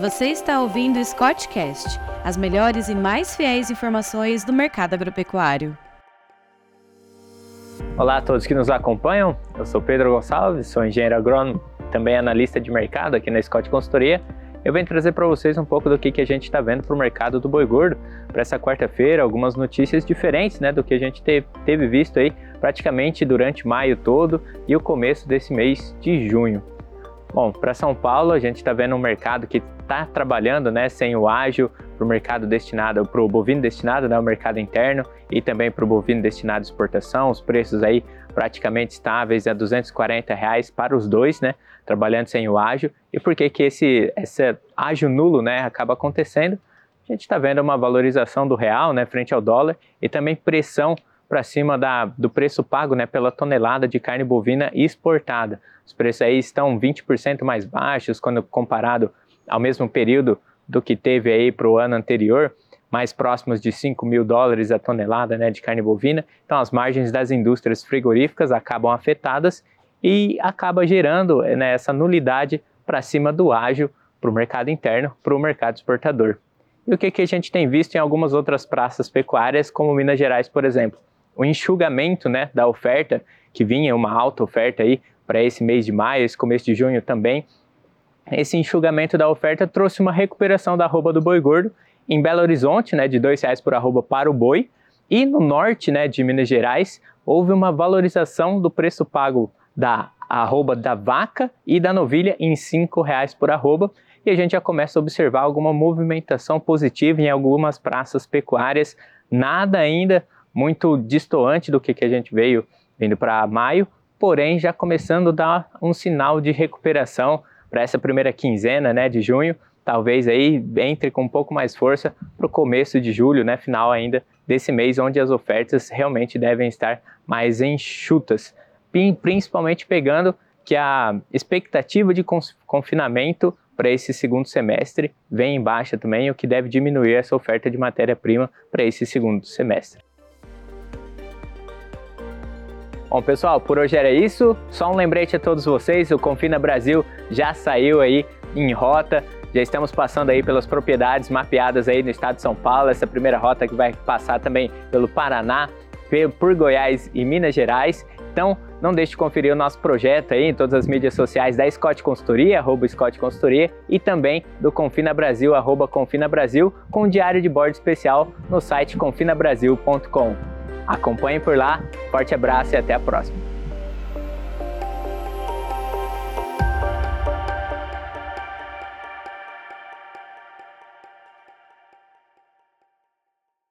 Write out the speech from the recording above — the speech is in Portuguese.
Você está ouvindo o Scottcast, as melhores e mais fiéis informações do mercado agropecuário. Olá a todos que nos acompanham. Eu sou Pedro Gonçalves, sou engenheiro agrônomo, também analista de mercado aqui na Scott Consultoria. Eu venho trazer para vocês um pouco do que, que a gente está vendo para o mercado do boi gordo para essa quarta-feira, algumas notícias diferentes né, do que a gente teve, teve visto aí praticamente durante maio todo e o começo desse mês de junho. Bom, para São Paulo a gente está vendo um mercado que está trabalhando né, sem o ágil para o mercado destinado, para o bovino destinado, né, o mercado interno e também para o bovino destinado à exportação, os preços aí praticamente estáveis a 240 reais para os dois, né, trabalhando sem o ágil. E por que que esse, esse ágil nulo né, acaba acontecendo? A gente está vendo uma valorização do real né, frente ao dólar e também pressão para cima da, do preço pago né, pela tonelada de carne bovina exportada. Os preços aí estão 20% mais baixos quando comparado ao mesmo período do que teve aí para o ano anterior, mais próximos de 5 mil dólares a tonelada né, de carne bovina. Então as margens das indústrias frigoríficas acabam afetadas e acaba gerando né, essa nulidade para cima do ágil para o mercado interno, para o mercado exportador. E o que, que a gente tem visto em algumas outras praças pecuárias, como Minas Gerais, por exemplo? O enxugamento né, da oferta, que vinha uma alta oferta aí para esse mês de maio, esse começo de junho também, esse enxugamento da oferta trouxe uma recuperação da arroba do boi gordo em Belo Horizonte, né, de R$ reais por arroba para o boi, e no norte né, de Minas Gerais houve uma valorização do preço pago da arroba da vaca e da novilha em R$ reais por arroba, e a gente já começa a observar alguma movimentação positiva em algumas praças pecuárias, nada ainda muito distoante do que, que a gente veio vindo para maio, porém já começando a dar um sinal de recuperação para essa primeira quinzena né, de junho, talvez aí entre com um pouco mais força para o começo de julho, né, final ainda desse mês, onde as ofertas realmente devem estar mais enxutas, principalmente pegando que a expectativa de confinamento para esse segundo semestre vem em baixa também, o que deve diminuir essa oferta de matéria-prima para esse segundo semestre. Bom, pessoal, por hoje era isso. Só um lembrete a todos vocês: o Confina Brasil já saiu aí em rota. Já estamos passando aí pelas propriedades mapeadas aí no estado de São Paulo. Essa primeira rota que vai passar também pelo Paraná, por Goiás e Minas Gerais. Então, não deixe de conferir o nosso projeto aí em todas as mídias sociais da Scott Consultoria, arroba Scott Consultoria, e também do Confina Brasil, arroba Confina Brasil, com um diário de bordo especial no site confinabrasil.com. Acompanhe por lá, forte abraço e até a próxima.